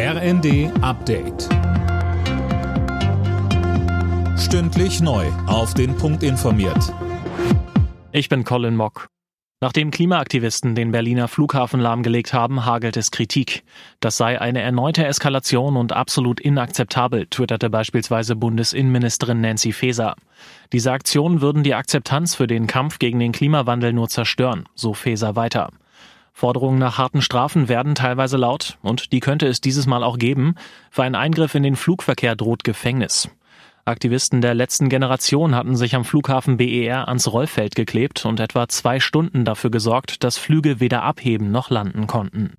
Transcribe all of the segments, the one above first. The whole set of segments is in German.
RND Update. Stündlich neu. Auf den Punkt informiert. Ich bin Colin Mock. Nachdem Klimaaktivisten den Berliner Flughafen lahmgelegt haben, hagelt es Kritik. Das sei eine erneute Eskalation und absolut inakzeptabel, twitterte beispielsweise Bundesinnenministerin Nancy Faeser. Diese Aktionen würden die Akzeptanz für den Kampf gegen den Klimawandel nur zerstören, so Faeser weiter. Forderungen nach harten Strafen werden teilweise laut und die könnte es dieses Mal auch geben. Für einen Eingriff in den Flugverkehr droht Gefängnis. Aktivisten der letzten Generation hatten sich am Flughafen BER ans Rollfeld geklebt und etwa zwei Stunden dafür gesorgt, dass Flüge weder abheben noch landen konnten.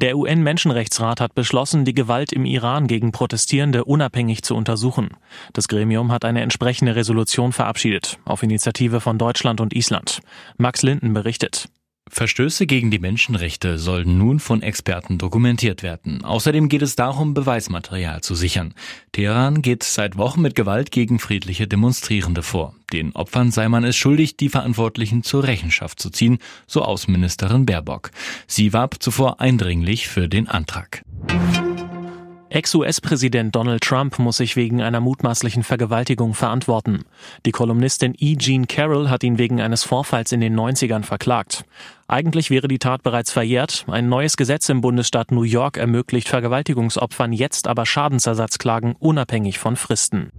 Der UN-Menschenrechtsrat hat beschlossen, die Gewalt im Iran gegen Protestierende unabhängig zu untersuchen. Das Gremium hat eine entsprechende Resolution verabschiedet, auf Initiative von Deutschland und Island. Max Linden berichtet. Verstöße gegen die Menschenrechte sollen nun von Experten dokumentiert werden. Außerdem geht es darum, Beweismaterial zu sichern. Teheran geht seit Wochen mit Gewalt gegen friedliche Demonstrierende vor. Den Opfern sei man es schuldig, die Verantwortlichen zur Rechenschaft zu ziehen, so Außenministerin Baerbock. Sie warb zuvor eindringlich für den Antrag. Ex-US-Präsident Donald Trump muss sich wegen einer mutmaßlichen Vergewaltigung verantworten. Die Kolumnistin E. Jean Carroll hat ihn wegen eines Vorfalls in den 90ern verklagt. Eigentlich wäre die Tat bereits verjährt. Ein neues Gesetz im Bundesstaat New York ermöglicht Vergewaltigungsopfern jetzt aber Schadensersatzklagen unabhängig von Fristen.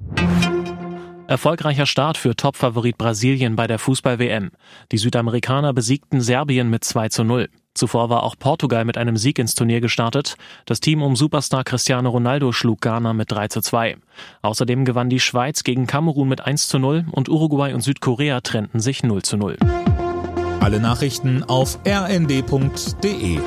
Erfolgreicher Start für Topfavorit Brasilien bei der Fußball-WM. Die Südamerikaner besiegten Serbien mit 2 zu 0. Zuvor war auch Portugal mit einem Sieg ins Turnier gestartet. Das Team um Superstar Cristiano Ronaldo schlug Ghana mit 3 zu 2. Außerdem gewann die Schweiz gegen Kamerun mit 1 zu 0 und Uruguay und Südkorea trennten sich 0 zu 0. Alle Nachrichten auf rnd.de